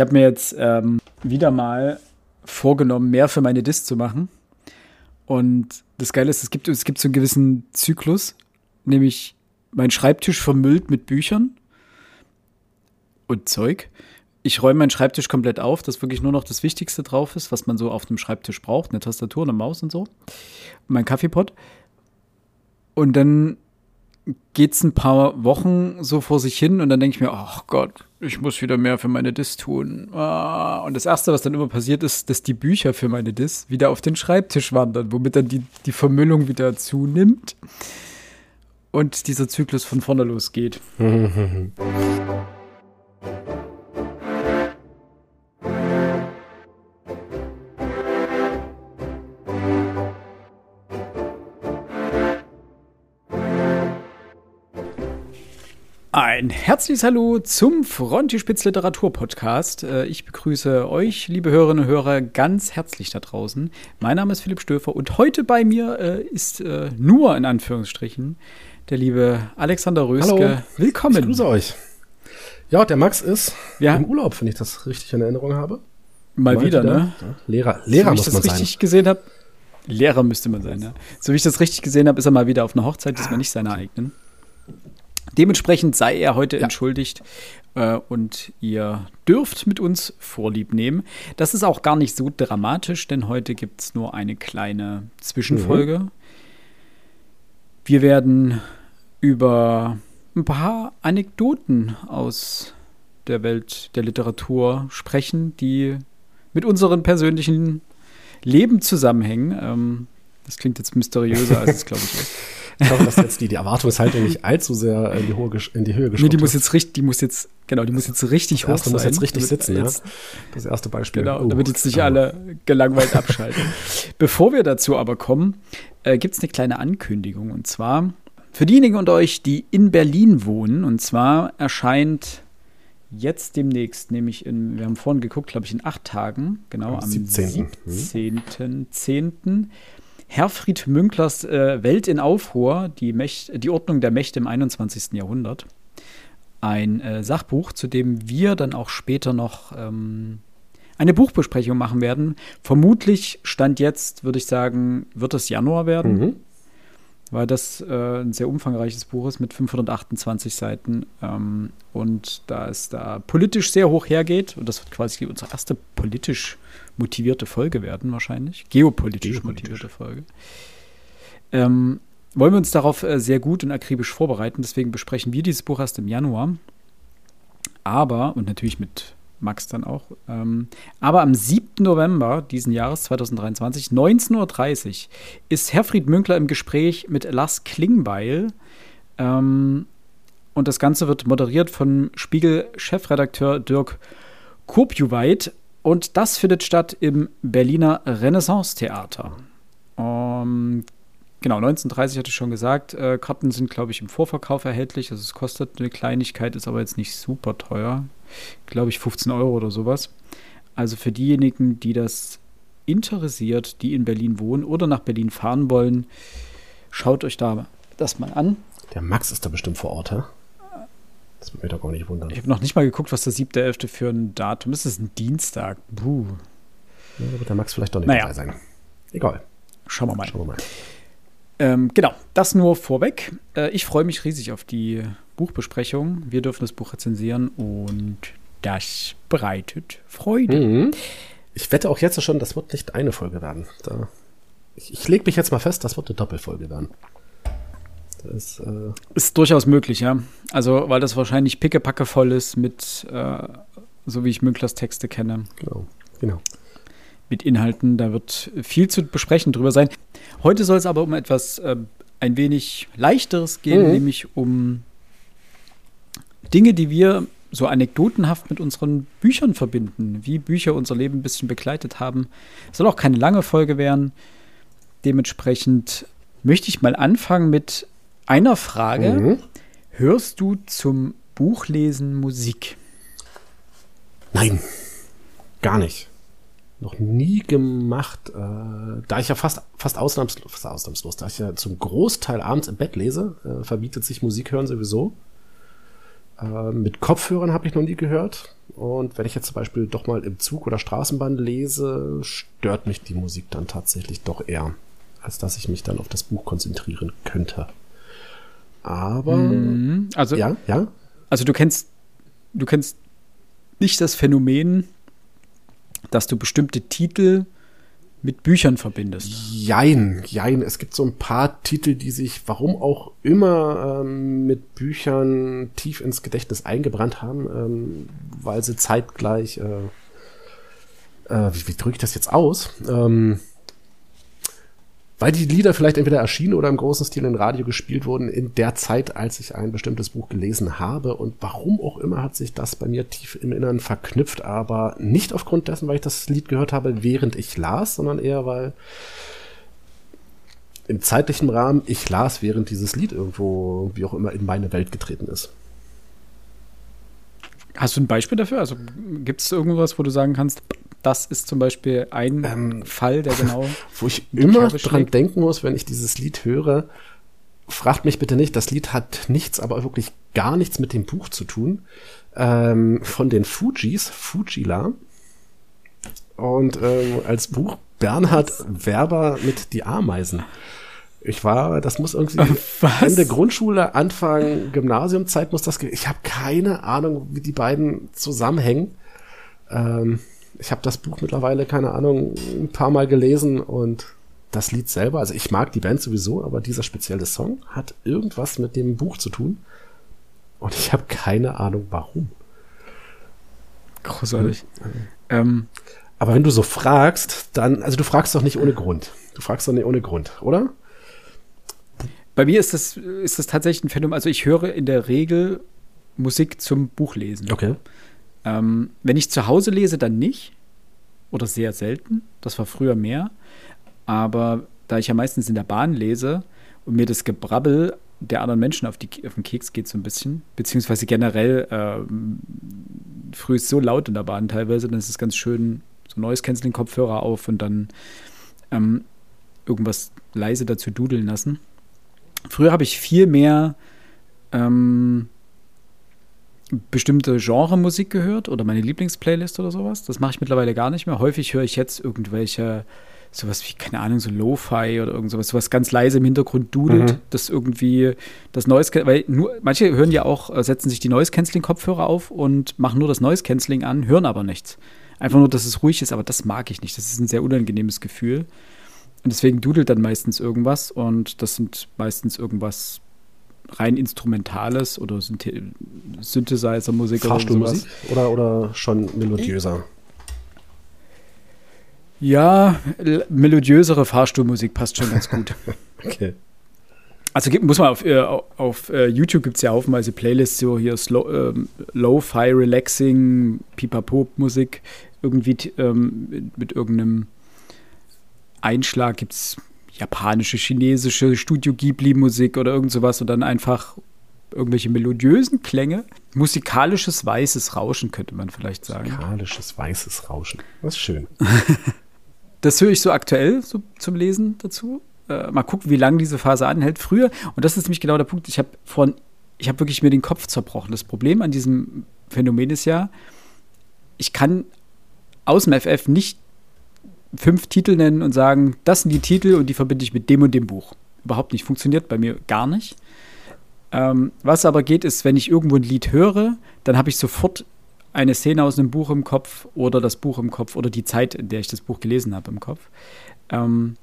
Ich habe mir jetzt ähm, wieder mal vorgenommen, mehr für meine Dis zu machen. Und das Geile ist, es gibt, es gibt so einen gewissen Zyklus, nämlich mein Schreibtisch vermüllt mit Büchern und Zeug. Ich räume meinen Schreibtisch komplett auf, dass wirklich nur noch das Wichtigste drauf ist, was man so auf einem Schreibtisch braucht, eine Tastatur, eine Maus und so. Mein Kaffeepot. Und dann geht es ein paar Wochen so vor sich hin und dann denke ich mir, ach Gott, ich muss wieder mehr für meine Dis tun. Ah. Und das Erste, was dann immer passiert ist, dass die Bücher für meine Dis wieder auf den Schreibtisch wandern, womit dann die, die Vermüllung wieder zunimmt und dieser Zyklus von vorne losgeht. Ein herzliches Hallo zum Frontispitz Literatur Podcast. Äh, ich begrüße euch, liebe Hörerinnen und Hörer, ganz herzlich da draußen. Mein Name ist Philipp Stöfer und heute bei mir äh, ist äh, nur in Anführungsstrichen der liebe Alexander Röske. Hallo. Willkommen. Ich grüße euch. Ja, der Max ist ja. im Urlaub, wenn ich das richtig in Erinnerung habe. Mal, Mal wieder, wieder, ne? Ja. Lehrer, Lehrer so, muss man sein. ich das richtig gesehen habe. Lehrer müsste man sein, ja. So wie ich das richtig gesehen habe, ist er mal wieder auf einer Hochzeit, das wir nicht seine eigenen. Dementsprechend sei er heute ja. entschuldigt äh, und ihr dürft mit uns Vorlieb nehmen. Das ist auch gar nicht so dramatisch, denn heute gibt es nur eine kleine Zwischenfolge. Mhm. Wir werden über ein paar Anekdoten aus der Welt der Literatur sprechen, die mit unserem persönlichen Leben zusammenhängen. Ähm, das klingt jetzt mysteriöser, als es, glaube ich, ist. Ich hoffe, dass jetzt die, die Erwartungshaltung nicht allzu sehr in die, hohe, in die Höhe geschoben Nee, die muss jetzt richtig, die muss jetzt, genau, die muss jetzt richtig hoch sein. muss jetzt richtig sitzen, jetzt, ja. Das erste Beispiel. Genau, oh, damit jetzt nicht alle gelangweilt abschalten. Bevor wir dazu aber kommen, äh, gibt es eine kleine Ankündigung. Und zwar für diejenigen unter euch, die in Berlin wohnen, und zwar erscheint jetzt demnächst, nämlich in, wir haben vorhin geguckt, glaube ich, in acht Tagen, genau, am 17.10. 17. 10. Herfried Münklers äh, Welt in Aufruhr, die, Mächt, die Ordnung der Mächte im 21. Jahrhundert. Ein äh, Sachbuch, zu dem wir dann auch später noch ähm, eine Buchbesprechung machen werden. Vermutlich, Stand jetzt, würde ich sagen, wird es Januar werden. Mhm weil das äh, ein sehr umfangreiches Buch ist mit 528 Seiten ähm, und da es da politisch sehr hoch hergeht und das wird quasi unsere erste politisch motivierte Folge werden wahrscheinlich, geopolitisch, geopolitisch. motivierte Folge, ähm, wollen wir uns darauf äh, sehr gut und akribisch vorbereiten. Deswegen besprechen wir dieses Buch erst im Januar. Aber, und natürlich mit Max dann auch. Ähm, aber am 7. November diesen Jahres 2023, 19.30 Uhr, ist Herfried Münkler im Gespräch mit Lars Klingbeil. Ähm, und das Ganze wird moderiert von Spiegel-Chefredakteur Dirk Kurpjuweit. Und das findet statt im Berliner Renaissance-Theater. Ähm, Genau, 1930 hatte ich schon gesagt. Äh, Karten sind, glaube ich, im Vorverkauf erhältlich. Also es kostet eine Kleinigkeit, ist aber jetzt nicht super teuer. Glaube ich 15 Euro oder sowas. Also für diejenigen, die das interessiert, die in Berlin wohnen oder nach Berlin fahren wollen, schaut euch da das mal an. Der Max ist da bestimmt vor Ort, hä? Das würde mich doch gar nicht wundern. Ich habe noch nicht mal geguckt, was der 7.11. für ein Datum ist. Das ist ein Dienstag. Puh. Ja, da wird der Max vielleicht doch nicht naja. dabei sein. Egal. Schauen wir mal. Schauen wir mal. Ähm, genau, das nur vorweg. Äh, ich freue mich riesig auf die Buchbesprechung. Wir dürfen das Buch rezensieren und das bereitet Freude. Mhm. Ich wette auch jetzt schon, das wird nicht eine Folge werden. Da, ich, ich lege mich jetzt mal fest, das wird eine Doppelfolge werden. Das äh ist durchaus möglich, ja. Also, weil das wahrscheinlich pickepacke voll ist mit, äh, so wie ich Münklers Texte kenne. Genau, genau mit Inhalten. Da wird viel zu besprechen drüber sein. Heute soll es aber um etwas äh, ein wenig leichteres gehen, mhm. nämlich um Dinge, die wir so anekdotenhaft mit unseren Büchern verbinden, wie Bücher unser Leben ein bisschen begleitet haben. Es soll auch keine lange Folge werden. Dementsprechend möchte ich mal anfangen mit einer Frage. Mhm. Hörst du zum Buchlesen Musik? Nein, gar nicht noch nie gemacht, äh, da ich ja fast, fast, ausnahmslos, fast ausnahmslos, da ich ja zum Großteil abends im Bett lese, äh, verbietet sich Musik hören sowieso. Äh, mit Kopfhörern habe ich noch nie gehört. Und wenn ich jetzt zum Beispiel doch mal im Zug oder Straßenbahn lese, stört mich die Musik dann tatsächlich doch eher, als dass ich mich dann auf das Buch konzentrieren könnte. Aber Mhm. Also, ja, ja. also du kennst, du kennst nicht das Phänomen, dass du bestimmte Titel mit Büchern verbindest. Jein, jein. Es gibt so ein paar Titel, die sich, warum auch immer, ähm, mit Büchern tief ins Gedächtnis eingebrannt haben, ähm, weil sie zeitgleich, äh, äh, wie, wie drücke ich das jetzt aus? Ähm, weil die Lieder vielleicht entweder erschienen oder im großen Stil im Radio gespielt wurden in der Zeit, als ich ein bestimmtes Buch gelesen habe. Und warum auch immer hat sich das bei mir tief im Inneren verknüpft, aber nicht aufgrund dessen, weil ich das Lied gehört habe, während ich las, sondern eher, weil im zeitlichen Rahmen ich las, während dieses Lied irgendwo, wie auch immer, in meine Welt getreten ist. Hast du ein Beispiel dafür? Also gibt es irgendwas, wo du sagen kannst, das ist zum Beispiel ein Ähm, Fall, der genau. Wo ich immer dran schlägt. denken muss, wenn ich dieses Lied höre, fragt mich bitte nicht, das Lied hat nichts, aber wirklich gar nichts mit dem Buch zu tun. Ähm, von den Fujis, Fujila. Und ähm, als Buch Bernhard Werber mit Die Ameisen. Ich war, das muss irgendwie Was? Ende Grundschule, Anfang Gymnasiumzeit muss das. Ich habe keine Ahnung, wie die beiden zusammenhängen. Ähm, ich habe das Buch mittlerweile, keine Ahnung, ein paar Mal gelesen und das Lied selber, also ich mag die Band sowieso, aber dieser spezielle Song hat irgendwas mit dem Buch zu tun. Und ich habe keine Ahnung warum. Großartig. Ähm, Aber wenn du so fragst, dann, also du fragst doch nicht ohne Grund. Du fragst doch nicht ohne Grund, oder? bei mir ist das, ist das tatsächlich ein Phänomen. Also ich höre in der Regel Musik zum Buchlesen. Okay. Ähm, wenn ich zu Hause lese, dann nicht. Oder sehr selten. Das war früher mehr. Aber da ich ja meistens in der Bahn lese und mir das Gebrabbel der anderen Menschen auf, die, auf den Keks geht so ein bisschen, beziehungsweise generell ähm, früh ist so laut in der Bahn teilweise, dann ist es ganz schön, so neues Canceling-Kopfhörer auf und dann ähm, irgendwas leise dazu dudeln lassen. Früher habe ich viel mehr ähm, bestimmte Genre-Musik gehört oder meine Lieblingsplaylist oder sowas. Das mache ich mittlerweile gar nicht mehr. Häufig höre ich jetzt irgendwelche, sowas wie, keine Ahnung, so Lo-Fi oder irgend sowas, sowas ganz leise im Hintergrund dudelt, Mhm. das irgendwie das Noise, weil nur, manche hören ja auch, äh, setzen sich die Noise-Canceling-Kopfhörer auf und machen nur das Noise-Canceling an, hören aber nichts. Einfach nur, dass es ruhig ist, aber das mag ich nicht. Das ist ein sehr unangenehmes Gefühl. Und deswegen dudelt dann meistens irgendwas und das sind meistens irgendwas rein Instrumentales oder Synthe- Synthesizer-Musik oder sowas. oder, oder schon melodiöser? Ja, melodiösere Fahrstuhlmusik passt schon ganz gut. Okay. Also muss man auf, äh, auf äh, YouTube gibt es ja haufenweise Playlists, so hier Slow, ähm, Lo-Fi, Relaxing, Pipapo-Musik, irgendwie ähm, mit, mit irgendeinem Einschlag gibt es japanische, chinesische Studio Ghibli-Musik oder irgend sowas und dann einfach irgendwelche melodiösen Klänge. Musikalisches weißes Rauschen, könnte man vielleicht sagen. Musikalisches weißes Rauschen. Das ist schön. Das höre ich so aktuell so zum Lesen dazu. Äh, mal gucken, wie lange diese Phase anhält. Früher, und das ist nämlich genau der Punkt, ich habe vorhin, ich habe wirklich mir den Kopf zerbrochen. Das Problem an diesem Phänomen ist ja, ich kann aus dem FF nicht fünf Titel nennen und sagen, das sind die Titel und die verbinde ich mit dem und dem Buch. Überhaupt nicht. Funktioniert bei mir gar nicht. Ähm, was aber geht, ist, wenn ich irgendwo ein Lied höre, dann habe ich sofort eine Szene aus einem Buch im Kopf oder das Buch im Kopf oder die Zeit, in der ich das Buch gelesen habe, im Kopf. Ähm,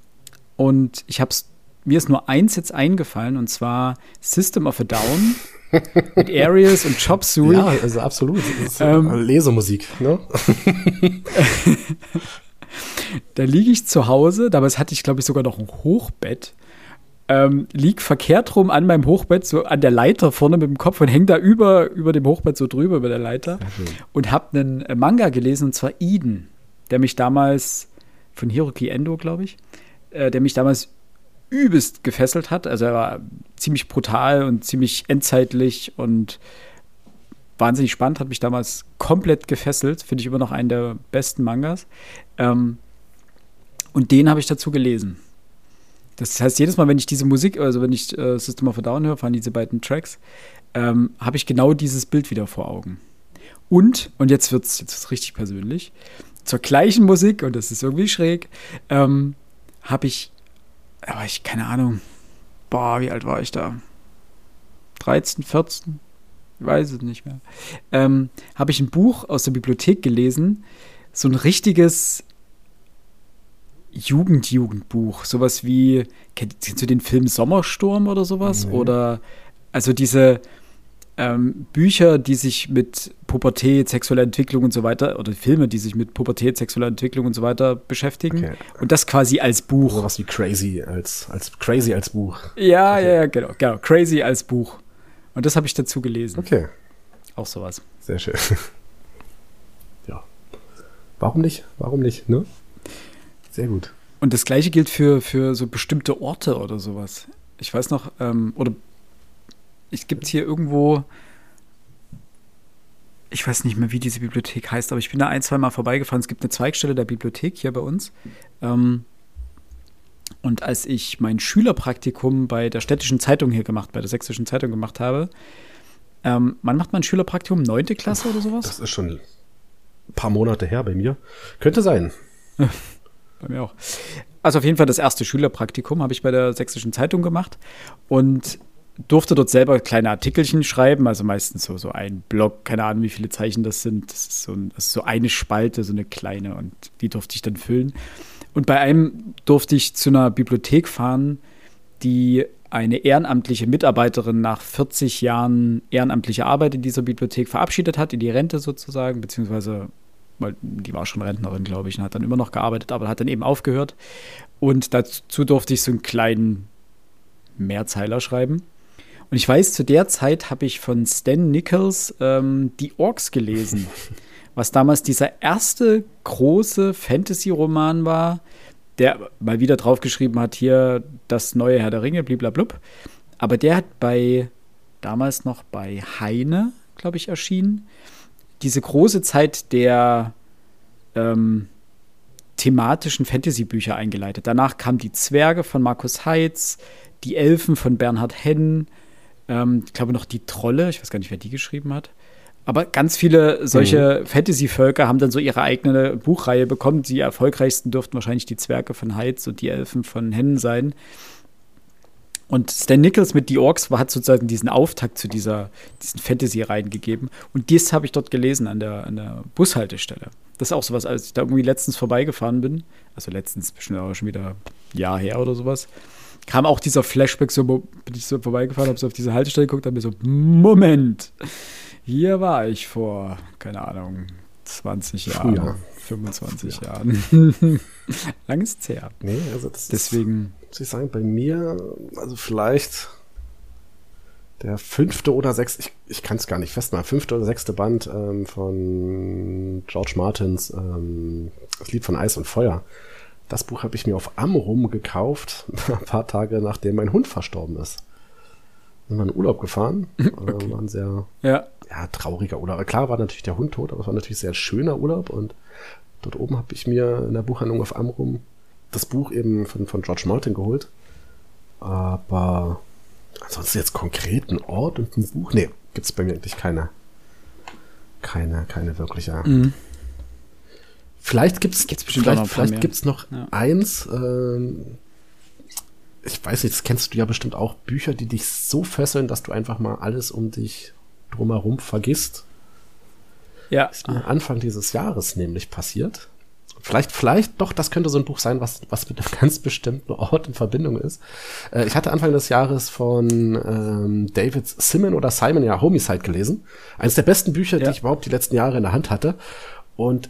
und ich habe es, mir ist nur eins jetzt eingefallen und zwar System of a Down mit Ariels und Chop Suey. Ja, also absolut. Ähm, Lesemusik, ne? Da liege ich zu Hause, damals hatte ich, glaube ich, sogar noch ein Hochbett. Ähm, lieg verkehrt rum an meinem Hochbett, so an der Leiter vorne mit dem Kopf und häng da über, über dem Hochbett so drüber über der Leiter und habe einen äh, Manga gelesen und zwar Eden, der mich damals von Hiroki Endo, glaube ich, äh, der mich damals übelst gefesselt hat. Also er war ziemlich brutal und ziemlich endzeitlich und wahnsinnig spannend, hat mich damals komplett gefesselt. Finde ich immer noch einen der besten Mangas. Ähm, und den habe ich dazu gelesen. Das heißt, jedes Mal, wenn ich diese Musik, also wenn ich äh, System of a Down höre, fahren diese beiden Tracks, ähm, habe ich genau dieses Bild wieder vor Augen. Und, und jetzt wird es jetzt richtig persönlich, zur gleichen Musik, und das ist irgendwie schräg, ähm, habe ich, aber ich, keine Ahnung, boah, wie alt war ich da? 13, 14? Weiß es nicht mehr. Ähm, habe ich ein Buch aus der Bibliothek gelesen, so ein richtiges Jugend-Jugendbuch. Sowas wie, kennst du den Film Sommersturm oder sowas? Nee. Oder also diese ähm, Bücher, die sich mit Pubertät, sexueller Entwicklung und so weiter, oder Filme, die sich mit Pubertät, sexueller Entwicklung und so weiter beschäftigen. Okay. Und das quasi als Buch. So was wie Crazy als, als Crazy als Buch. Ja, okay. ja, ja, genau, genau. Crazy als Buch. Und das habe ich dazu gelesen. Okay. Auch sowas. Sehr schön. ja. Warum nicht? Warum nicht, ne? Sehr gut. Und das gleiche gilt für, für so bestimmte Orte oder sowas. Ich weiß noch, ähm, oder es gibt hier irgendwo, ich weiß nicht mehr, wie diese Bibliothek heißt, aber ich bin da ein, zwei Mal vorbeigefahren. Es gibt eine Zweigstelle der Bibliothek hier bei uns. Ähm, und als ich mein Schülerpraktikum bei der städtischen Zeitung hier gemacht, bei der sächsischen Zeitung gemacht habe, ähm, wann macht man Schülerpraktikum? Neunte Klasse oder sowas? Das ist schon ein paar Monate her bei mir. Könnte sein. bei mir auch. Also auf jeden Fall das erste Schülerpraktikum habe ich bei der sächsischen Zeitung gemacht. Und durfte dort selber kleine Artikelchen schreiben, also meistens so, so ein Block, keine Ahnung, wie viele Zeichen das sind. Das ist, so ein, das ist so eine Spalte, so eine kleine, und die durfte ich dann füllen. Und bei einem durfte ich zu einer Bibliothek fahren, die eine ehrenamtliche Mitarbeiterin nach 40 Jahren ehrenamtlicher Arbeit in dieser Bibliothek verabschiedet hat, in die Rente sozusagen, beziehungsweise, weil die war schon Rentnerin, glaube ich, und hat dann immer noch gearbeitet, aber hat dann eben aufgehört. Und dazu durfte ich so einen kleinen Mehrzeiler schreiben. Und ich weiß, zu der Zeit habe ich von Stan Nichols ähm, Die Orks gelesen, was damals dieser erste große Fantasy-Roman war, der mal wieder draufgeschrieben hat, hier das neue Herr der Ringe, bliblablub. Aber der hat bei, damals noch bei Heine, glaube ich, erschienen, diese große Zeit der ähm, thematischen Fantasy-Bücher eingeleitet. Danach kamen die Zwerge von Markus Heitz, die Elfen von Bernhard Henn, ähm, ich glaube noch die Trolle, ich weiß gar nicht, wer die geschrieben hat. Aber ganz viele solche mhm. Fantasy-Völker haben dann so ihre eigene Buchreihe bekommen. Die erfolgreichsten dürften wahrscheinlich die Zwerge von Heitz und die Elfen von Hennen sein. Und Stan Nichols mit The Orks hat sozusagen diesen Auftakt zu dieser, diesen Fantasy-Reihen gegeben. Und das habe ich dort gelesen an der, an der Bushaltestelle. Das ist auch sowas, als ich da irgendwie letztens vorbeigefahren bin. Also letztens, bestimmt auch schon wieder ein Jahr her oder sowas kam auch dieser Flashback, so bin ich so vorbeigefahren, habe so auf diese Haltestelle geguckt, habe mir so, Moment, hier war ich vor, keine Ahnung, 20 Jahren, Früher. 25 Früher. Jahren. Lang ist es her. Nee, also das Deswegen, ist, muss ich sagen, bei mir, also vielleicht der fünfte oder sechste, ich, ich kann es gar nicht festmachen, fünfte oder sechste Band ähm, von George Martins, ähm, das Lied von Eis und Feuer. Das Buch habe ich mir auf Amrum gekauft, ein paar Tage nachdem mein Hund verstorben ist. Sind wir in Urlaub gefahren. Okay. War ein sehr ja. ja. trauriger Urlaub. Klar war natürlich der Hund tot, aber es war natürlich sehr schöner Urlaub. Und dort oben habe ich mir in der Buchhandlung auf Amrum das Buch eben von, von George Martin geholt. Aber ansonsten jetzt konkret ein Ort und ein Buch? Nee, gibt es bei mir eigentlich keine, keine, keine wirkliche mhm. Vielleicht gibt es vielleicht, vielleicht gibt's noch ja. eins. Ähm, ich weiß nicht, das kennst du ja bestimmt auch. Bücher, die dich so fesseln, dass du einfach mal alles um dich drumherum vergisst. Ja. Ist mir Anfang dieses Jahres nämlich passiert. Vielleicht, vielleicht doch, das könnte so ein Buch sein, was, was mit einem ganz bestimmten Ort in Verbindung ist. Äh, ich hatte Anfang des Jahres von ähm, David Simon oder Simon ja Homicide gelesen. Eines der besten Bücher, ja. die ich überhaupt die letzten Jahre in der Hand hatte. Und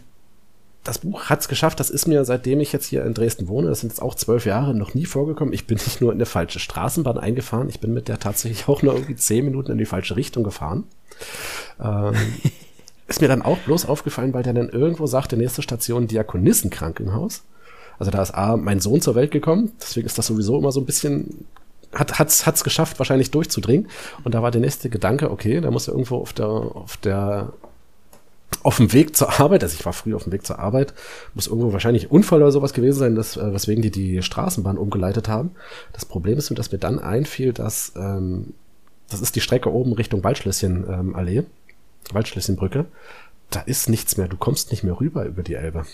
das Buch hat es geschafft. Das ist mir, seitdem ich jetzt hier in Dresden wohne, das sind jetzt auch zwölf Jahre, noch nie vorgekommen. Ich bin nicht nur in eine falsche Straßenbahn eingefahren, ich bin mit der tatsächlich auch nur irgendwie zehn Minuten in die falsche Richtung gefahren. Ähm, ist mir dann auch bloß aufgefallen, weil der dann irgendwo sagte, nächste Station Diakonissenkrankenhaus. Also da ist A, mein Sohn zur Welt gekommen, deswegen ist das sowieso immer so ein bisschen hat hat's hat's geschafft wahrscheinlich durchzudringen und da war der nächste Gedanke okay da muss er irgendwo auf der auf der auf dem Weg zur Arbeit, also ich war früh auf dem Weg zur Arbeit, muss irgendwo wahrscheinlich Unfall oder sowas gewesen sein, dass, äh, weswegen die die Straßenbahn umgeleitet haben. Das Problem ist, dass mir dann einfiel, dass ähm, das ist die Strecke oben Richtung Waldschlösschen-Allee, ähm, Waldschlösschenbrücke. Da ist nichts mehr. Du kommst nicht mehr rüber über die Elbe.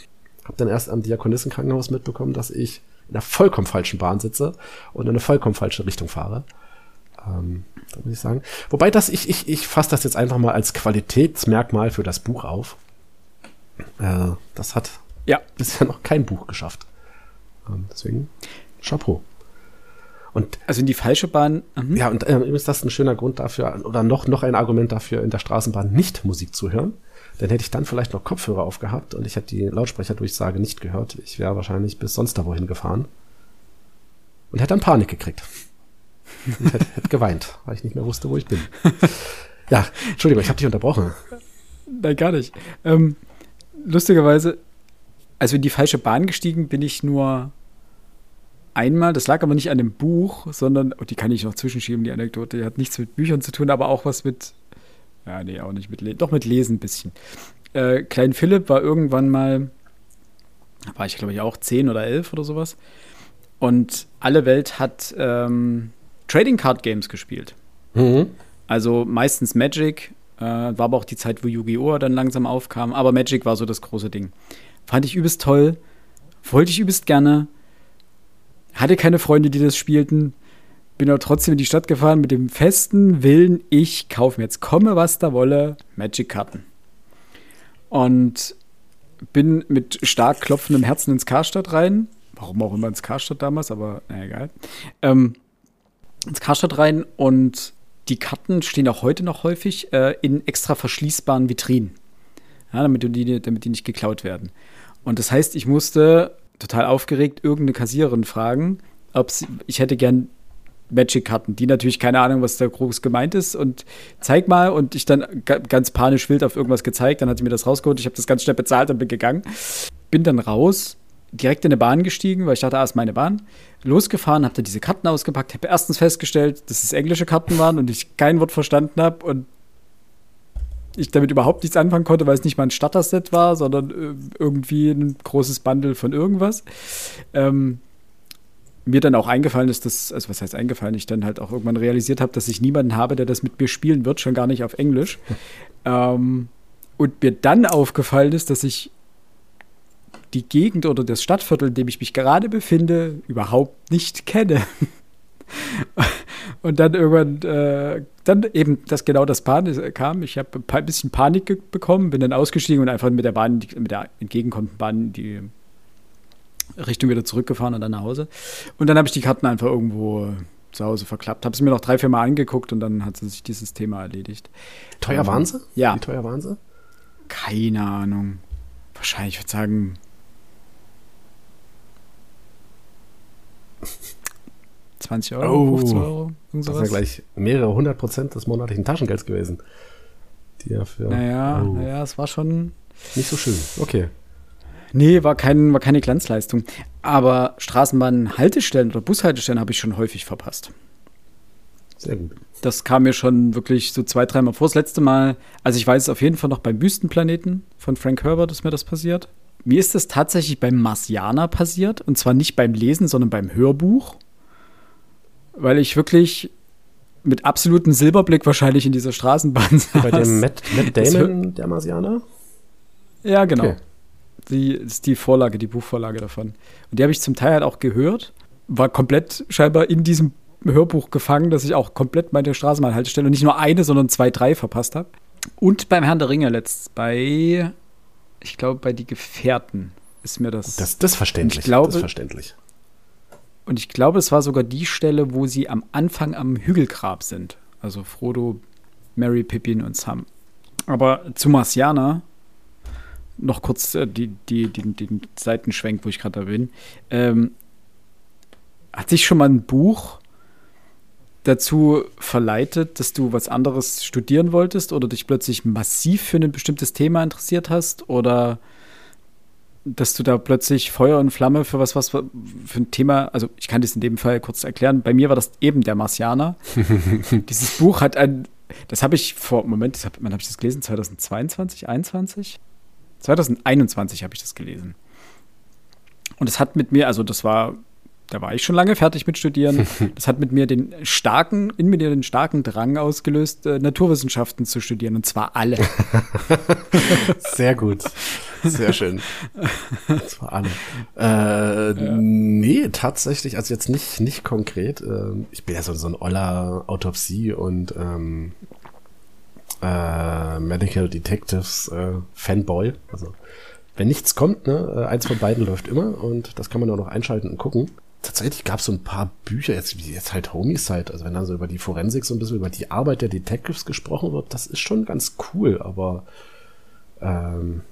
Hab dann erst am Diakonissenkrankenhaus mitbekommen, dass ich in einer vollkommen falschen Bahn sitze und in eine vollkommen falsche Richtung fahre. Ähm, muss ich sagen. Wobei das, ich, ich, ich fasse das jetzt einfach mal als Qualitätsmerkmal für das Buch auf. Äh, das hat ja. bisher noch kein Buch geschafft. Ähm, deswegen Chapeau. Und also in die falsche Bahn. Mhm. Ja, und äh, ist das ein schöner Grund dafür, oder noch, noch ein Argument dafür, in der Straßenbahn nicht Musik zu hören. Dann hätte ich dann vielleicht noch Kopfhörer aufgehabt und ich hätte die Lautsprecherdurchsage nicht gehört. Ich wäre wahrscheinlich bis sonst da wohin gefahren. Und hätte dann Panik gekriegt. Ich hätte, hätte geweint, weil ich nicht mehr wusste, wo ich bin. Ja, Entschuldigung, ich habe dich unterbrochen. Nein, gar nicht. Ähm, lustigerweise, also in die falsche Bahn gestiegen bin ich nur einmal. Das lag aber nicht an dem Buch, sondern, oh, die kann ich noch zwischenschieben, die Anekdote. Die hat nichts mit Büchern zu tun, aber auch was mit, ja, nee, auch nicht mit Lesen, doch mit Lesen ein bisschen. Äh, Klein Philipp war irgendwann mal, war ich glaube ich auch zehn oder elf oder sowas. Und alle Welt hat ähm, Trading Card Games gespielt. Mhm. Also meistens Magic, äh, war aber auch die Zeit, wo Yu-Gi-Oh! dann langsam aufkam. Aber Magic war so das große Ding. Fand ich übelst toll. Wollte ich übelst gerne. Hatte keine Freunde, die das spielten. Bin aber trotzdem in die Stadt gefahren mit dem festen Willen, ich kaufe mir jetzt komme, was da wolle, Magic-Karten. Und bin mit stark klopfendem Herzen ins Karstadt rein. Warum auch immer ins Karstadt damals, aber na egal. Ähm, ins Karstadt rein und die Karten stehen auch heute noch häufig äh, in extra verschließbaren Vitrinen. Ja, damit, die, damit die nicht geklaut werden. Und das heißt, ich musste total aufgeregt irgendeine Kassiererin fragen, ob sie, ich hätte gern Magic-Karten, die natürlich keine Ahnung, was da groß gemeint ist und zeig mal und ich dann ganz panisch wild auf irgendwas gezeigt, dann hat sie mir das rausgeholt, ich habe das ganz schnell bezahlt und bin gegangen. Bin dann raus, direkt in eine Bahn gestiegen, weil ich dachte, ah, ist meine Bahn. Losgefahren, habe da diese Karten ausgepackt, habe erstens festgestellt, dass es englische Karten waren und ich kein Wort verstanden habe und ich damit überhaupt nichts anfangen konnte, weil es nicht mal ein Starter-Set war, sondern äh, irgendwie ein großes Bundle von irgendwas. Ähm, mir dann auch eingefallen ist, dass, also was heißt eingefallen, ich dann halt auch irgendwann realisiert habe, dass ich niemanden habe, der das mit mir spielen wird, schon gar nicht auf Englisch. ähm, und mir dann aufgefallen ist, dass ich die Gegend oder das Stadtviertel, in dem ich mich gerade befinde, überhaupt nicht kenne. Und dann irgendwann, äh, dann eben, dass genau das Pan kam. Ich habe ein bisschen Panik bekommen, bin dann ausgestiegen und einfach mit der Bahn, mit der entgegenkommenden Bahn die Richtung wieder zurückgefahren und dann nach Hause. Und dann habe ich die Karten einfach irgendwo zu Hause verklappt. Habe sie mir noch drei, vier Mal angeguckt und dann hat sich dieses Thema erledigt. Teuer ähm, waren sie? Ja. Wie teuer waren sie? Keine Ahnung. Wahrscheinlich, ich würde sagen, 20 Euro, oh, 50 Euro. Das sind ja gleich mehrere hundert Prozent des monatlichen Taschengelds gewesen. Die ja für. Naja, oh. naja, es war schon. Nicht so schön. Okay. Nee, war, kein, war keine Glanzleistung. Aber Straßenbahn-Haltestellen oder Bushaltestellen habe ich schon häufig verpasst. Sehr gut. Das kam mir schon wirklich so zwei, dreimal vor. Das letzte Mal, also ich weiß es auf jeden Fall noch beim Wüstenplaneten von Frank Herbert, ist mir das passiert. Mir ist das tatsächlich beim Marsianer passiert. Und zwar nicht beim Lesen, sondern beim Hörbuch weil ich wirklich mit absolutem Silberblick wahrscheinlich in dieser Straßenbahn saß. Bei dem Matt, Matt Damon, der Marsianer? Ja, genau. Okay. Die ist die Vorlage, die Buchvorlage davon. Und die habe ich zum Teil halt auch gehört. War komplett scheinbar in diesem Hörbuch gefangen, dass ich auch komplett meine Straßenbahnhaltestelle und nicht nur eine, sondern zwei, drei verpasst habe. Und beim Herrn der Ringe letzt bei, ich glaube, bei Die Gefährten ist mir das. Das, das verständlich. Ich glaube, das verständlich. Und ich glaube, es war sogar die Stelle, wo sie am Anfang am Hügelgrab sind. Also Frodo, Mary, Pippin und Sam. Aber zu Marciana noch kurz äh, die, die, die, den Seitenschwenk, wo ich gerade da bin. Ähm, hat sich schon mal ein Buch dazu verleitet, dass du was anderes studieren wolltest oder dich plötzlich massiv für ein bestimmtes Thema interessiert hast oder dass du da plötzlich Feuer und Flamme für was, was für ein Thema, also ich kann das in dem Fall kurz erklären. Bei mir war das eben der Marsianer. Dieses Buch hat ein, das habe ich vor, Moment, hab, wann habe ich das gelesen? 2022, 21? 2021 habe ich das gelesen. Und es hat mit mir, also das war Da war ich schon lange fertig mit Studieren. Das hat mit mir den starken, in mir den starken Drang ausgelöst, äh, Naturwissenschaften zu studieren. Und zwar alle. Sehr gut. Sehr schön. Das war alle. Äh, ja. Nee, tatsächlich, also jetzt nicht, nicht konkret. Äh, ich bin ja so, so ein oller Autopsie und ähm, äh, Medical Detectives äh, Fanboy. Also wenn nichts kommt, ne, äh, eins von beiden läuft immer und das kann man auch noch einschalten und gucken. Tatsächlich gab es so ein paar Bücher, jetzt jetzt halt Homicide, also wenn dann so über die Forensik so ein bisschen über die Arbeit der Detectives gesprochen wird, das ist schon ganz cool, aber ähm,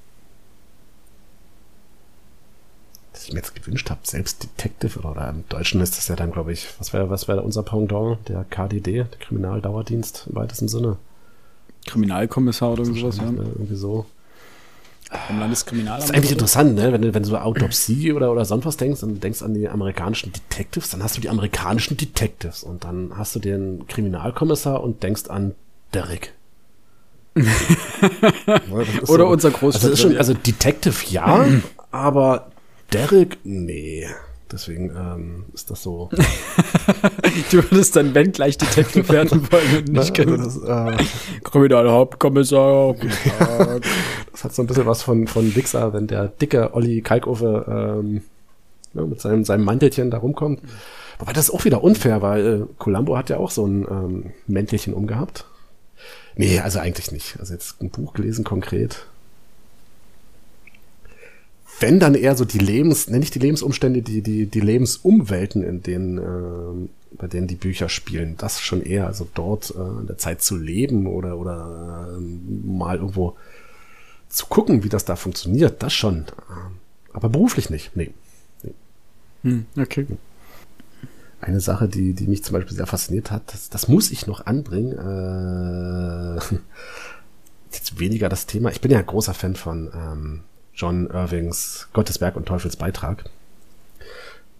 dass ich mir jetzt gewünscht habe, selbst Detective oder im Deutschen ist das ja dann, glaube ich, was wäre was wäre unser Pendant, der KDD, der Kriminaldauerdienst im weitesten Sinne. Kriminalkommissar oder sowas, ja. Irgendwie so. Vom Landeskriminalamt. Das ist eigentlich interessant, ne? Wenn du, wenn du so Autopsie oder, oder sonst was denkst und denkst an die amerikanischen Detectives, dann hast du die amerikanischen Detectives und dann hast du den Kriminalkommissar und denkst an Derek. oder so, unser Großvater. Also, schon, also Detective ja, aber Derek, nee. Deswegen ähm, ist das so. du würdest dann, wenn gleich Detective werden wollen und nicht also das, äh, Kriminalhauptkommissar. das hat so ein bisschen was von, von Wichser, wenn der dicke Olli Kalkofe ähm, ja, mit seinem, seinem Mantelchen da rumkommt. Wobei das ist auch wieder unfair, weil äh, Columbo hat ja auch so ein ähm, Mäntelchen umgehabt. Nee, also eigentlich nicht. Also jetzt ein Buch gelesen konkret wenn dann eher so die Lebens, nenne ich die Lebensumstände, die, die, die Lebensumwelten, in denen, äh, bei denen die Bücher spielen, das schon eher, also dort äh, in der Zeit zu leben oder, oder äh, mal irgendwo zu gucken, wie das da funktioniert, das schon. Aber beruflich nicht, nee. nee. Hm, okay. Eine Sache, die, die mich zum Beispiel sehr fasziniert hat, das, das muss ich noch anbringen. Äh, jetzt weniger das Thema. Ich bin ja ein großer Fan von ähm, John Irvings Gottesberg und Teufelsbeitrag.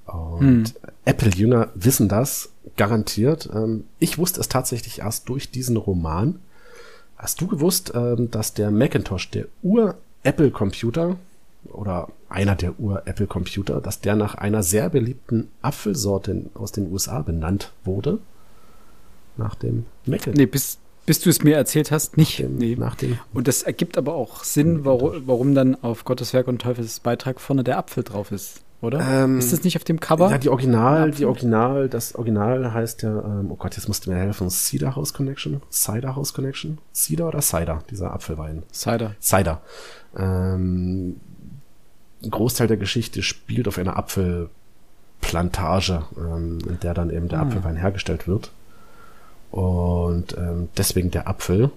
Und hm. Apple-Jünger wissen das garantiert. Ähm, ich wusste es tatsächlich erst durch diesen Roman. Hast du gewusst, ähm, dass der Macintosh, der Ur-Apple-Computer oder einer der Ur-Apple-Computer, dass der nach einer sehr beliebten Apfelsorte aus den USA benannt wurde? Nach dem Macintosh. Nee, bis, bis du es mir erzählt hast, nicht. Nach dem, nee. nach dem und das ergibt aber auch Sinn, warum, warum dann auf Gottes Werk und Teufels Beitrag vorne der Apfel drauf ist, oder? Ähm, ist das nicht auf dem Cover? Ja, die Original, die Original, das Original heißt ja, ähm, oh Gott, jetzt musst du mir helfen, Cedar House Connection? Cider House Connection? Cider oder Cider, dieser Apfelwein? Cider. Cider. Ähm, ein Großteil der Geschichte spielt auf einer Apfelplantage, ähm, in der dann eben der ah. Apfelwein hergestellt wird. Und ähm, deswegen der Apfel.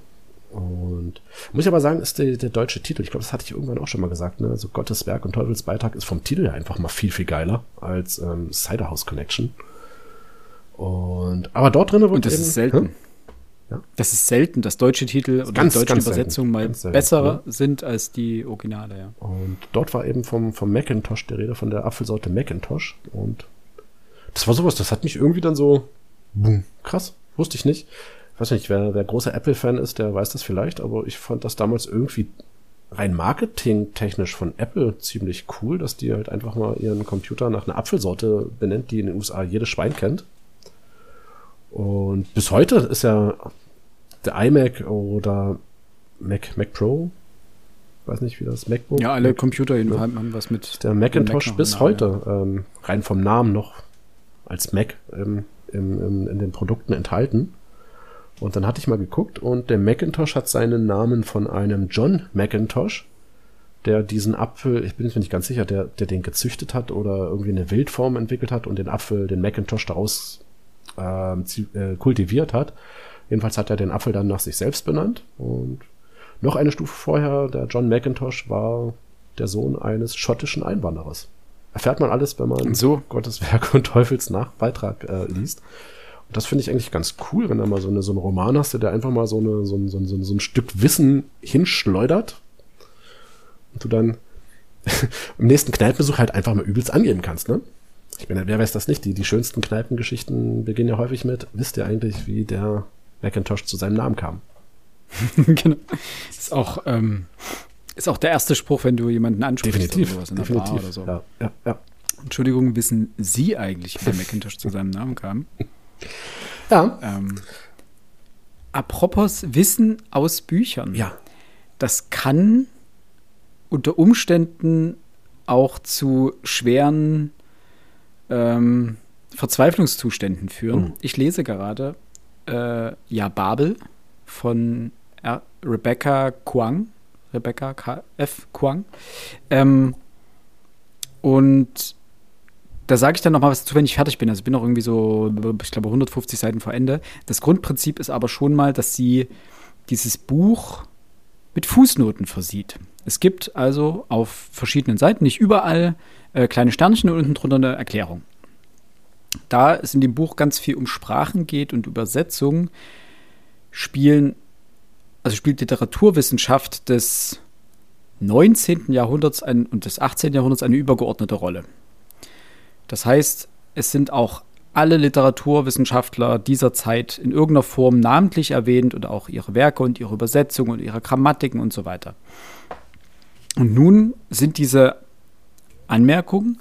Und muss ich aber sagen, ist der, der deutsche Titel, ich glaube, das hatte ich irgendwann auch schon mal gesagt, ne? Also Gottes Werk und Teufels Beitrag ist vom Titel ja einfach mal viel, viel geiler als ähm, Cider House Connection. Und aber dort drin wird Und das eben, ist selten. Ja? Das ist selten, dass deutsche Titel oder ganz, deutsche Übersetzungen mal selten, besser ja. sind als die Originale, ja. Und dort war eben vom, vom Macintosh die Rede, von der Apfelsorte Macintosh. Und das war sowas, das hat mich irgendwie dann so, boom, krass. Wusste ich nicht. Ich weiß nicht, wer, wer großer Apple-Fan ist, der weiß das vielleicht, aber ich fand das damals irgendwie rein marketingtechnisch von Apple ziemlich cool, dass die halt einfach mal ihren Computer nach einer Apfelsorte benennt, die in den USA jedes Schwein kennt. Und bis heute ist ja der iMac oder Mac, Mac Pro, weiß nicht, wie das MacBook. Ja, alle Mac, Computer jedenfalls haben was mit. Der Macintosh Mac bis heute, ja. ähm, rein vom Namen noch als Mac ähm, im, im, in den Produkten enthalten. Und dann hatte ich mal geguckt und der Macintosh hat seinen Namen von einem John Macintosh, der diesen Apfel, ich bin mir nicht ganz sicher, der, der den gezüchtet hat oder irgendwie eine Wildform entwickelt hat und den Apfel, den Macintosh daraus äh, kultiviert hat. Jedenfalls hat er den Apfel dann nach sich selbst benannt. Und noch eine Stufe vorher, der John Macintosh war der Sohn eines schottischen Einwanderers erfährt man alles, wenn man so. Gottes Werk und Teufels Nachbeitrag äh, liest. Und das finde ich eigentlich ganz cool, wenn da mal so, eine, so einen Roman hast, der einfach mal so, eine, so, ein, so, ein, so ein Stück Wissen hinschleudert und du dann im nächsten Kneipenbesuch halt einfach mal übelst angeben kannst, ne? Ich meine, wer weiß das nicht? Die, die schönsten Kneipengeschichten beginnen ja häufig mit, wisst ihr eigentlich, wie der Macintosh zu seinem Namen kam? genau. Ist auch, ähm, ist auch der erste Spruch, wenn du jemanden ansprichst definitiv, oder sowas in definitiv. Bar oder so. Ja, ja, ja. Entschuldigung, wissen Sie eigentlich, wie der Macintosh zu seinem Namen kam? Ja. Ähm, apropos Wissen aus Büchern. Ja. Das kann unter Umständen auch zu schweren ähm, Verzweiflungszuständen führen. Mhm. Ich lese gerade äh, Ja Babel von R Rebecca Kwang. Rebecca K F. Kwang. Ähm, und da sage ich dann noch mal was dazu, wenn ich fertig bin. Also ich bin noch irgendwie so, ich glaube, 150 Seiten vor Ende. Das Grundprinzip ist aber schon mal, dass sie dieses Buch mit Fußnoten versieht. Es gibt also auf verschiedenen Seiten, nicht überall, äh, kleine Sternchen und unten drunter eine Erklärung. Da es in dem Buch ganz viel um Sprachen geht und Übersetzung, spielen, also spielt Literaturwissenschaft des 19. Jahrhunderts ein, und des 18. Jahrhunderts eine übergeordnete Rolle. Das heißt, es sind auch alle Literaturwissenschaftler dieser Zeit in irgendeiner Form namentlich erwähnt und auch ihre Werke und ihre Übersetzungen und ihre Grammatiken und so weiter. Und nun sind diese Anmerkungen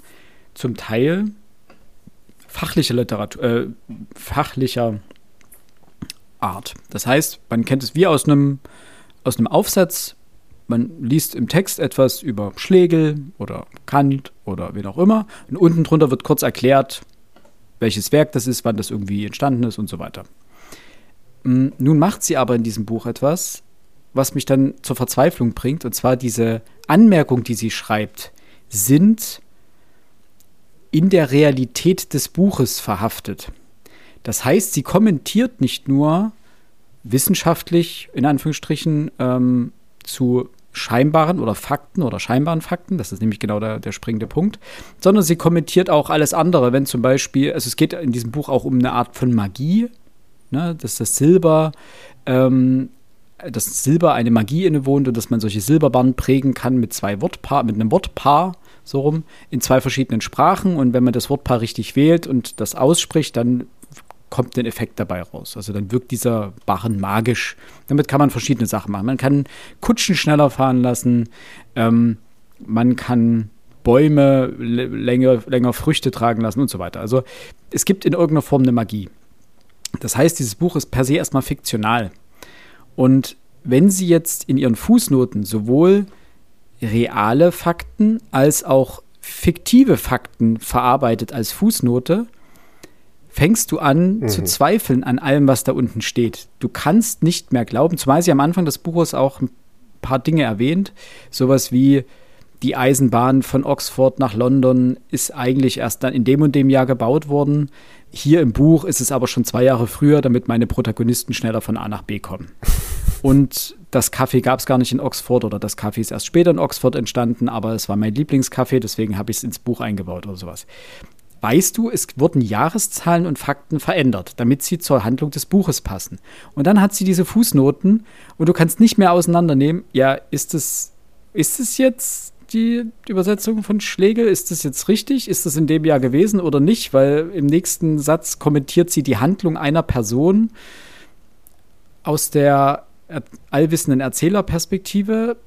zum Teil fachlicher Literatur, äh, fachlicher Art. Das heißt, man kennt es wie aus einem, aus einem Aufsatz. Man liest im Text etwas über Schlegel oder Kant oder wen auch immer. Und unten drunter wird kurz erklärt, welches Werk das ist, wann das irgendwie entstanden ist und so weiter. Mm, nun macht sie aber in diesem Buch etwas, was mich dann zur Verzweiflung bringt. Und zwar diese Anmerkungen, die sie schreibt, sind in der Realität des Buches verhaftet. Das heißt, sie kommentiert nicht nur wissenschaftlich, in Anführungsstrichen, ähm, zu scheinbaren oder Fakten oder scheinbaren Fakten, das ist nämlich genau der, der springende Punkt, sondern sie kommentiert auch alles andere, wenn zum Beispiel, also es geht in diesem Buch auch um eine Art von Magie, ne, dass das Silber, ähm, dass Silber eine Magie innewohnt und dass man solche Silberbahnen prägen kann mit zwei Wortpaar, mit einem Wortpaar, so rum, in zwei verschiedenen Sprachen. Und wenn man das Wortpaar richtig wählt und das ausspricht, dann kommt ein Effekt dabei raus. Also dann wirkt dieser Barren magisch. Damit kann man verschiedene Sachen machen. Man kann Kutschen schneller fahren lassen, ähm, man kann Bäume länger, länger Früchte tragen lassen und so weiter. Also es gibt in irgendeiner Form eine Magie. Das heißt, dieses Buch ist per se erstmal fiktional. Und wenn Sie jetzt in Ihren Fußnoten sowohl reale Fakten als auch fiktive Fakten verarbeitet als Fußnote, fängst du an mhm. zu zweifeln an allem, was da unten steht. Du kannst nicht mehr glauben, zumal sie am Anfang des Buches auch ein paar Dinge erwähnt, sowas wie die Eisenbahn von Oxford nach London ist eigentlich erst dann in dem und dem Jahr gebaut worden. Hier im Buch ist es aber schon zwei Jahre früher, damit meine Protagonisten schneller von A nach B kommen. Und das Kaffee gab es gar nicht in Oxford oder das Kaffee ist erst später in Oxford entstanden, aber es war mein Lieblingskaffee, deswegen habe ich es ins Buch eingebaut oder sowas. Weißt du, es wurden Jahreszahlen und Fakten verändert, damit sie zur Handlung des Buches passen. Und dann hat sie diese Fußnoten und du kannst nicht mehr auseinandernehmen, ja, ist es, ist es jetzt die Übersetzung von Schlegel? Ist das jetzt richtig? Ist das in dem Jahr gewesen oder nicht? Weil im nächsten Satz kommentiert sie die Handlung einer Person aus der allwissenden Erzählerperspektive.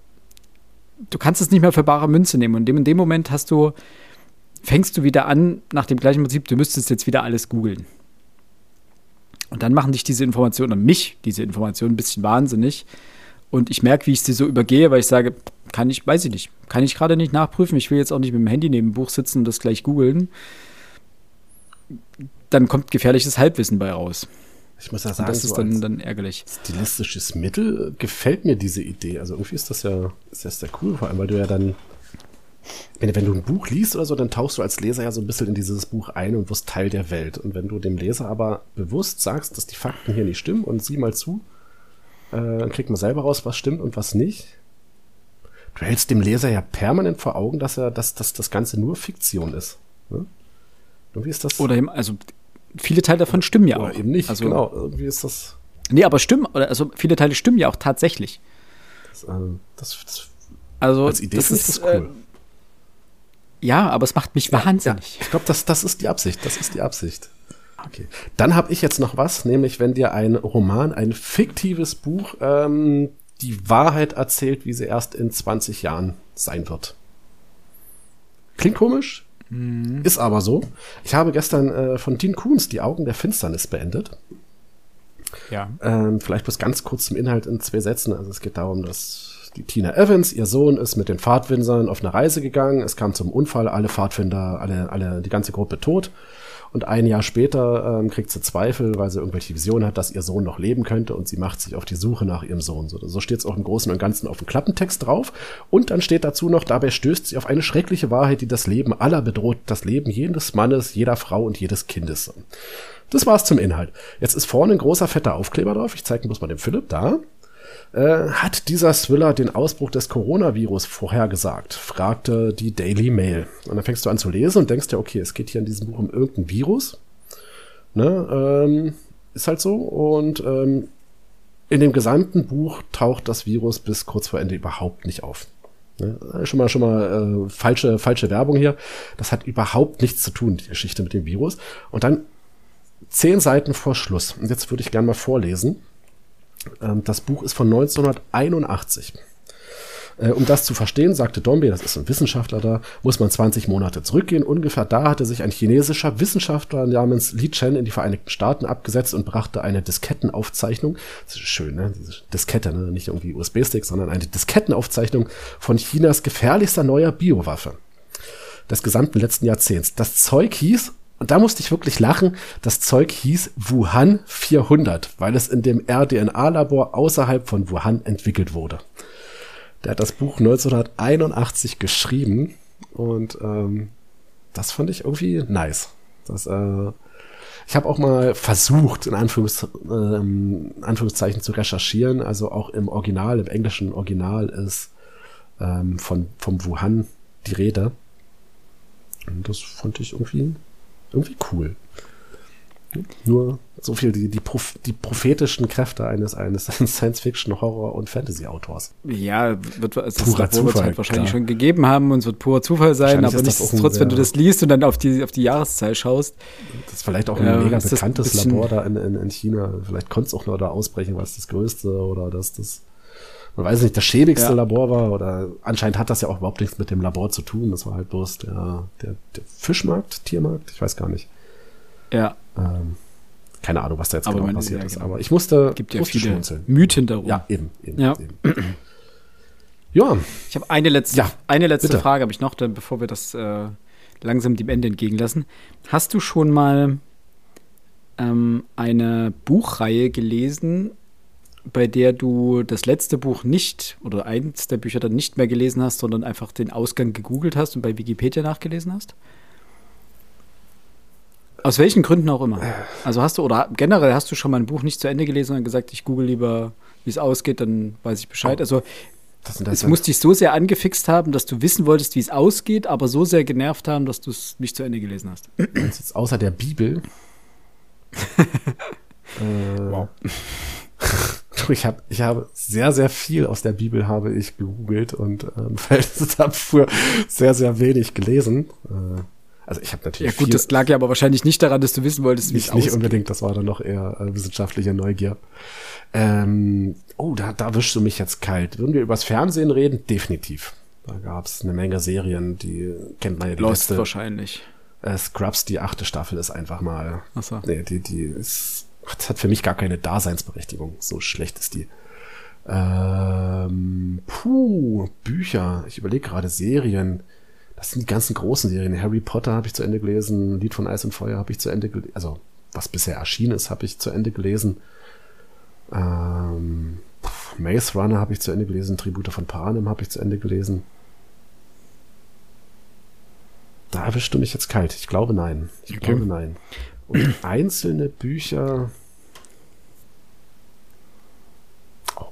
Du kannst es nicht mehr für bare Münze nehmen. Und in dem Moment hast du, fängst du wieder an, nach dem gleichen Prinzip, du müsstest jetzt wieder alles googeln. Und dann machen dich diese Informationen, oder mich diese Informationen ein bisschen wahnsinnig. Und ich merke, wie ich sie so übergehe, weil ich sage, kann ich, weiß ich nicht, kann ich gerade nicht nachprüfen. Ich will jetzt auch nicht mit dem Handy neben dem Buch sitzen und das gleich googeln. Dann kommt gefährliches Halbwissen bei raus. Ich muss ja sagen, das ist so dann, dann ärgerlich. Stilistisches Mittel gefällt mir diese Idee. Also irgendwie ist das ja, ist das sehr cool, vor allem, weil du ja dann, wenn, wenn du ein Buch liest oder so, dann tauchst du als Leser ja so ein bisschen in dieses Buch ein und wirst Teil der Welt. Und wenn du dem Leser aber bewusst sagst, dass die Fakten hier nicht stimmen und sieh mal zu, äh, dann kriegt man selber raus, was stimmt und was nicht. Du hältst dem Leser ja permanent vor Augen, dass er, dass, dass das Ganze nur Fiktion ist. Ne? Und wie ist das? Oder eben, also viele Teile davon stimmen ja Oder auch. eben nicht, also, genau. Wie ist das? Nee, aber stimmen, also viele Teile stimmen ja auch tatsächlich. Das, äh, das, das also, als Idee das ist ist das cool. Äh, ja, aber es macht mich wahnsinnig. Ja. Ich glaube, das, das ist die Absicht. Das ist die Absicht. Okay. Dann habe ich jetzt noch was, nämlich wenn dir ein Roman, ein fiktives Buch, ähm, die Wahrheit erzählt, wie sie erst in 20 Jahren sein wird. Klingt komisch, Mhm. Ist aber so. Ich habe gestern äh, von Dean Koons Die Augen der Finsternis beendet. Ja. Ähm, vielleicht bloß ganz kurz zum Inhalt in zwei Sätzen. Also es geht darum, dass die Tina Evans, ihr Sohn, ist mit den Pfadfindern auf eine Reise gegangen. Es kam zum Unfall, alle Pfadfinder, alle, alle, die ganze Gruppe tot. Und ein Jahr später ähm, kriegt sie Zweifel, weil sie irgendwelche Visionen hat, dass ihr Sohn noch leben könnte und sie macht sich auf die Suche nach ihrem Sohn. So, so steht es auch im Großen und Ganzen auf dem Klappentext drauf. Und dann steht dazu noch, dabei stößt sie auf eine schreckliche Wahrheit, die das Leben aller bedroht, das Leben jedes Mannes, jeder Frau und jedes Kindes. Das war's zum Inhalt. Jetzt ist vorne ein großer fetter Aufkleber drauf. Ich zeige bloß mal dem Philipp da. Äh, hat dieser Thriller den Ausbruch des Coronavirus vorhergesagt? fragte die Daily Mail. Und dann fängst du an zu lesen und denkst ja, okay, es geht hier in diesem Buch um irgendein Virus. Ne, ähm, ist halt so. Und ähm, in dem gesamten Buch taucht das Virus bis kurz vor Ende überhaupt nicht auf. Ne? Schon mal, schon mal äh, falsche, falsche Werbung hier. Das hat überhaupt nichts zu tun, die Geschichte mit dem Virus. Und dann zehn Seiten vor Schluss. Und jetzt würde ich gerne mal vorlesen. Ähm, das Buch ist von 1981. Äh, um das zu verstehen, sagte Dombey, das ist ein Wissenschaftler da, muss man 20 Monate zurückgehen. Ungefähr da hatte sich ein chinesischer Wissenschaftler namens Li Chen in die Vereinigten Staaten abgesetzt und brachte eine Diskettenaufzeichnung, das ist schön, ne? Diese Diskette, ne? nicht irgendwie USB-Stick, sondern eine Diskettenaufzeichnung von Chinas gefährlichster neuer Biowaffe des gesamten letzten Jahrzehnts. Das Zeug hieß und da musste ich wirklich lachen. Das Zeug hieß Wuhan 400, weil es in dem RDNA-Labor außerhalb von Wuhan entwickelt wurde. Der hat das Buch 1981 geschrieben und ähm, das fand ich irgendwie nice. Das, äh, ich habe auch mal versucht, in Anführungs ähm, Anführungszeichen zu recherchieren. Also auch im Original, im englischen Original ist ähm, von vom Wuhan die Rede. Und das fand ich irgendwie irgendwie cool. Nur so viel die, die, die prophetischen Kräfte eines, eines Science-Fiction, Horror- und Fantasy-Autors. Ja, wird, also purer das Zufall, halt wahrscheinlich klar. schon gegeben haben und es wird purer Zufall sein, aber nichtsdestotrotz, wenn du das liest und dann auf die, auf die Jahreszeit schaust. Das ist vielleicht auch ein ja, mega bekanntes ein Labor da in, in, in China. Vielleicht konnte es auch nur da ausbrechen, was das größte oder das, das man weiß nicht, das schäbigste ja. Labor war oder anscheinend hat das ja auch überhaupt nichts mit dem Labor zu tun. Das war halt bloß der, der, der Fischmarkt, Tiermarkt, ich weiß gar nicht. Ja. Ähm, keine Ahnung, was da jetzt aber genau passiert ja, ist. Genau. Aber ich musste, gibt ja viele schmunzeln. Mythen darum. Ja, eben, eben, ja. eben. ja. Ich habe eine letzte, ja, eine letzte bitte. Frage, habe ich noch, dann, bevor wir das äh, langsam dem Ende entgegenlassen. Hast du schon mal ähm, eine Buchreihe gelesen, bei der du das letzte Buch nicht oder eins der Bücher dann nicht mehr gelesen hast, sondern einfach den Ausgang gegoogelt hast und bei Wikipedia nachgelesen hast? Aus welchen Gründen auch immer. Also hast du, oder generell hast du schon mal ein Buch nicht zu Ende gelesen und gesagt, ich google lieber, wie es ausgeht, dann weiß ich Bescheid. Also das das es muss dich so sehr angefixt haben, dass du wissen wolltest, wie es ausgeht, aber so sehr genervt haben, dass du es nicht zu Ende gelesen hast. Jetzt außer der Bibel. äh, wow. ich habe ich habe sehr, sehr viel aus der Bibel habe ich gegoogelt und ähm, habe früher sehr, sehr wenig gelesen. Äh, also ich habe natürlich. Ja gut, das lag ja aber wahrscheinlich nicht daran, dass du wissen wolltest, wie es Nicht unbedingt, das war dann noch eher äh, wissenschaftliche Neugier. Ähm, oh, da, da wischst du mich jetzt kalt. Würden wir übers Fernsehen reden? Definitiv. Da gab es eine Menge Serien, die kennt man ja die Lost letzte. wahrscheinlich. Äh, Scrubs, die achte Staffel ist einfach mal. Ach so. Nee, die, die ist das hat für mich gar keine Daseinsberechtigung. So schlecht ist die. Ähm, puh, Bücher. Ich überlege gerade Serien. Das sind die ganzen großen Serien. Harry Potter habe ich zu Ende gelesen. Lied von Eis und Feuer habe ich zu Ende gelesen. Also, was bisher erschienen ist, habe ich zu Ende gelesen. Ähm, Maze Runner habe ich zu Ende gelesen. Tribute von Panem habe ich zu Ende gelesen. Da erwischst du mich jetzt kalt. Ich glaube nein. Ich okay. glaube nein. Und einzelne Bücher.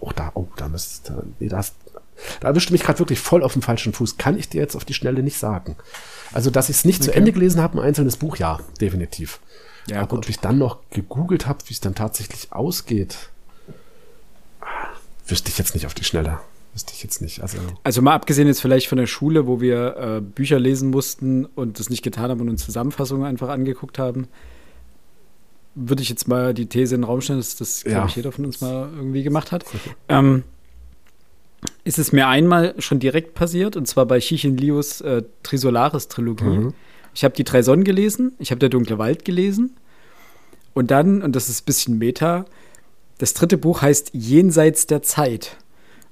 Oh, da, oh, da müsste, nee, das, da erwischte mich gerade wirklich voll auf dem falschen Fuß. Kann ich dir jetzt auf die Schnelle nicht sagen. Also, dass ich es nicht okay. zu Ende gelesen habe, ein einzelnes Buch, ja, definitiv. Ja, Aber gut. ob ich dann noch gegoogelt habe, wie es dann tatsächlich ausgeht, wüsste ich jetzt nicht auf die Schnelle. Wüsste ich jetzt nicht. Also, also mal abgesehen jetzt vielleicht von der Schule, wo wir äh, Bücher lesen mussten und das nicht getan haben und uns Zusammenfassungen einfach angeguckt haben, würde ich jetzt mal die These in den Raum stellen, dass das, glaube ja. ich, jeder von uns mal irgendwie gemacht hat. Ähm, ist es mir einmal schon direkt passiert, und zwar bei Chichin Lios äh, Trisolaris-Trilogie. Mhm. Ich habe die drei Sonnen gelesen, ich habe der dunkle Wald gelesen und dann, und das ist ein bisschen Meta, das dritte Buch heißt Jenseits der Zeit.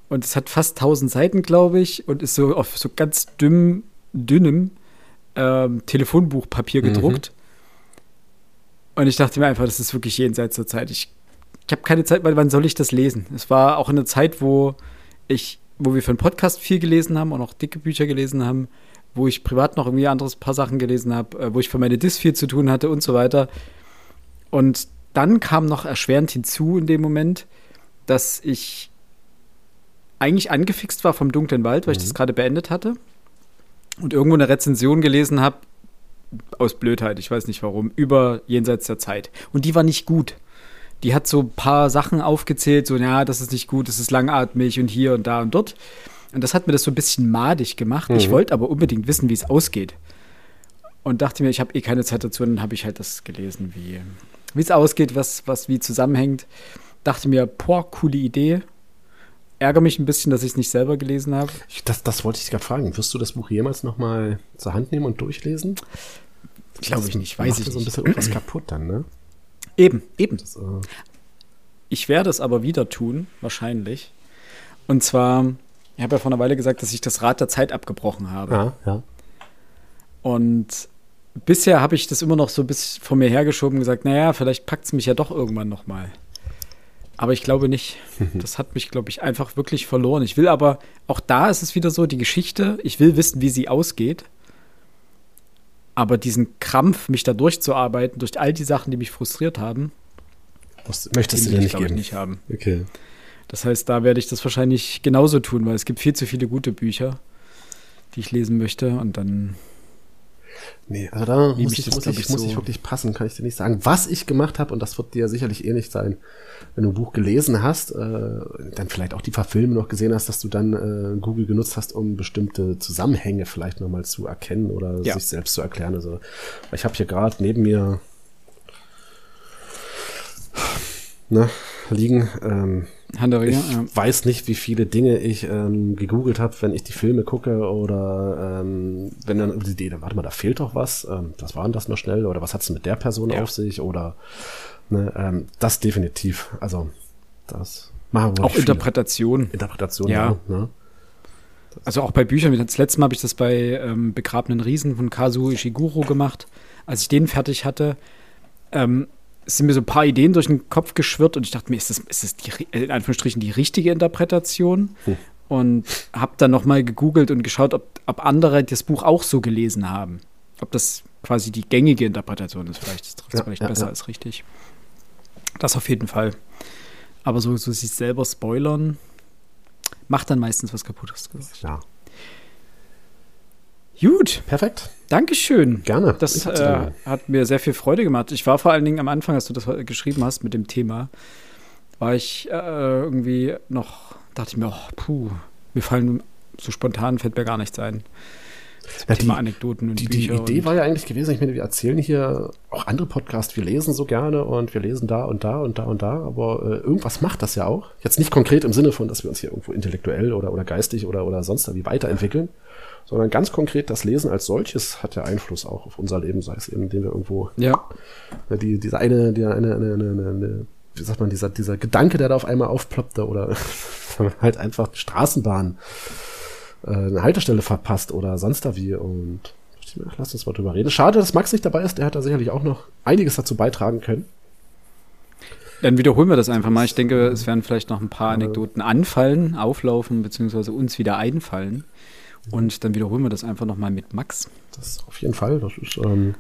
Und es hat fast 1000 Seiten, glaube ich, und ist so auf so ganz dünn, dünnem ähm, Telefonbuchpapier mhm. gedruckt. Und ich dachte mir einfach, das ist wirklich jenseits der Zeit. Ich, ich habe keine Zeit, weil wann soll ich das lesen? Es war auch eine Zeit, wo ich, wo wir für einen Podcast viel gelesen haben und auch dicke Bücher gelesen haben, wo ich privat noch irgendwie anderes paar Sachen gelesen habe, äh, wo ich für meine Dis viel zu tun hatte und so weiter. Und dann kam noch erschwerend hinzu in dem Moment, dass ich eigentlich angefixt war vom Dunklen Wald, weil mhm. ich das gerade beendet hatte und irgendwo eine Rezension gelesen habe, aus Blödheit, ich weiß nicht warum, über Jenseits der Zeit. Und die war nicht gut. Die hat so ein paar Sachen aufgezählt, so, ja, das ist nicht gut, das ist langatmig und hier und da und dort. Und das hat mir das so ein bisschen madig gemacht. Mhm. Ich wollte aber unbedingt wissen, wie es ausgeht. Und dachte mir, ich habe eh keine Zeit dazu. Und dann habe ich halt das gelesen, wie es ausgeht, was, was wie zusammenhängt. Dachte mir, boah, coole Idee ärgere mich ein bisschen, dass ich es nicht selber gelesen habe. Das, das wollte ich gerade fragen. Wirst du das Buch jemals noch mal zur Hand nehmen und durchlesen? Glaube ich nicht, weiß ich so ein bisschen irgendwas kaputt dann, ne? Eben, eben. Das, äh ich werde es aber wieder tun, wahrscheinlich. Und zwar, ich habe ja vor einer Weile gesagt, dass ich das Rad der Zeit abgebrochen habe. Ja, ja. Und bisher habe ich das immer noch so ein bisschen vor mir hergeschoben und gesagt, naja, vielleicht packt es mich ja doch irgendwann noch mal. Aber ich glaube nicht. Das hat mich, glaube ich, einfach wirklich verloren. Ich will aber, auch da ist es wieder so, die Geschichte, ich will wissen, wie sie ausgeht. Aber diesen Krampf, mich da durchzuarbeiten, durch all die Sachen, die mich frustriert haben, Was, möchtest du dir nicht, ich, nicht haben. Okay. Das heißt, da werde ich das wahrscheinlich genauso tun, weil es gibt viel zu viele gute Bücher, die ich lesen möchte. Und dann Nee, also da muss ich, muss, ich, muss so ich wirklich passen, kann ich dir nicht sagen. Was ich gemacht habe, und das wird dir sicherlich ähnlich sein, wenn du ein Buch gelesen hast, äh, dann vielleicht auch die Verfilme noch gesehen hast, dass du dann äh, Google genutzt hast, um bestimmte Zusammenhänge vielleicht nochmal zu erkennen oder ja. sich selbst zu erklären. Also ich habe hier gerade neben mir ne, liegen ähm, Handaria, ich ja. weiß nicht, wie viele Dinge ich ähm, gegoogelt habe, wenn ich die Filme gucke oder ähm, wenn dann die Idee, warte mal, da fehlt doch was, ähm, was war denn das noch schnell oder was hat es mit der Person ja. auf sich oder ne, ähm, das definitiv. Also das machen wir Auch Interpretation. Interpretation, ja. ja ne? Also auch bei Büchern, das letzte Mal habe ich das bei ähm, Begrabenen Riesen von Kazuo Ishiguro gemacht. Als ich den fertig hatte, ähm, sind mir so ein paar Ideen durch den Kopf geschwirrt und ich dachte mir, ist das, ist das die, in Anführungsstrichen die richtige Interpretation? Hm. Und habe dann nochmal gegoogelt und geschaut, ob, ob andere das Buch auch so gelesen haben. Ob das quasi die gängige Interpretation ist. Vielleicht ist das ja, vielleicht ja, besser ja. als richtig. Das auf jeden Fall. Aber so, so sich selber spoilern, macht dann meistens was kaputtes. Ja. Gut. Perfekt. Dankeschön. Gerne. Das äh, hat mir sehr viel Freude gemacht. Ich war vor allen Dingen am Anfang, als du das geschrieben hast mit dem Thema, war ich äh, irgendwie noch, dachte ich mir, oh, puh, mir fallen so spontan fällt mir gar nichts ein. Ja, Thema die, Anekdoten und die. Die Idee war ja eigentlich gewesen, ich meine, wir erzählen hier auch andere Podcasts, wir lesen so gerne und wir lesen da und da und da und da, aber äh, irgendwas macht das ja auch. Jetzt nicht konkret im Sinne von, dass wir uns hier irgendwo intellektuell oder, oder geistig oder, oder sonst wie weiterentwickeln, sondern ganz konkret das Lesen als solches hat ja Einfluss auch auf unser Leben, sei es eben, indem wir irgendwo ja. die, diese eine, die eine, eine, eine, eine, wie sagt man, dieser, dieser Gedanke, der da auf einmal aufploppte oder halt einfach die Straßenbahn äh, eine Haltestelle verpasst oder sonst da wie und lass uns mal drüber reden. Schade, dass Max nicht dabei ist, der hat da sicherlich auch noch einiges dazu beitragen können. Dann wiederholen wir das einfach mal. Ich denke, es werden vielleicht noch ein paar Anekdoten anfallen, auflaufen, beziehungsweise uns wieder einfallen. Und dann wiederholen wir das einfach nochmal mit Max. Das auf jeden Fall. Das ist, ähm,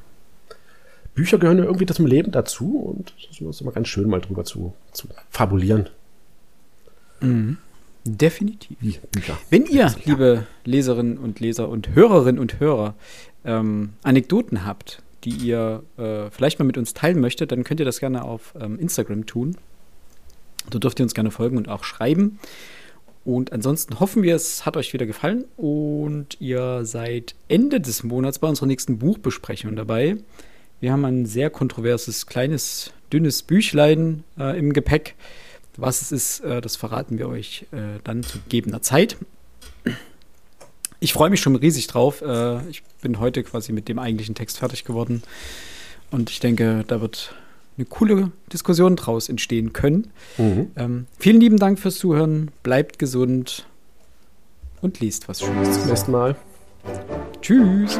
Bücher gehören ja irgendwie zum Leben dazu und das ist immer ganz schön, mal drüber zu, zu fabulieren. Mhm. Definitiv. Wie Bücher. Wenn ihr, ja. liebe Leserinnen und Leser und Hörerinnen und Hörer, ähm, Anekdoten habt, die ihr äh, vielleicht mal mit uns teilen möchtet, dann könnt ihr das gerne auf ähm, Instagram tun. Da dürft ihr uns gerne folgen und auch schreiben. Und ansonsten hoffen wir, es hat euch wieder gefallen und ihr seid Ende des Monats bei unserer nächsten Buchbesprechung dabei. Wir haben ein sehr kontroverses, kleines, dünnes Büchlein äh, im Gepäck. Was es ist, äh, das verraten wir euch äh, dann zu gegebener Zeit. ich freue mich schon riesig drauf. Äh, ich bin heute quasi mit dem eigentlichen Text fertig geworden. Und ich denke, da wird eine coole Diskussion draus entstehen können. Mhm. Ähm, vielen lieben Dank fürs Zuhören. Bleibt gesund und liest was Schönes. Bis zum nächsten Mal. Tschüss.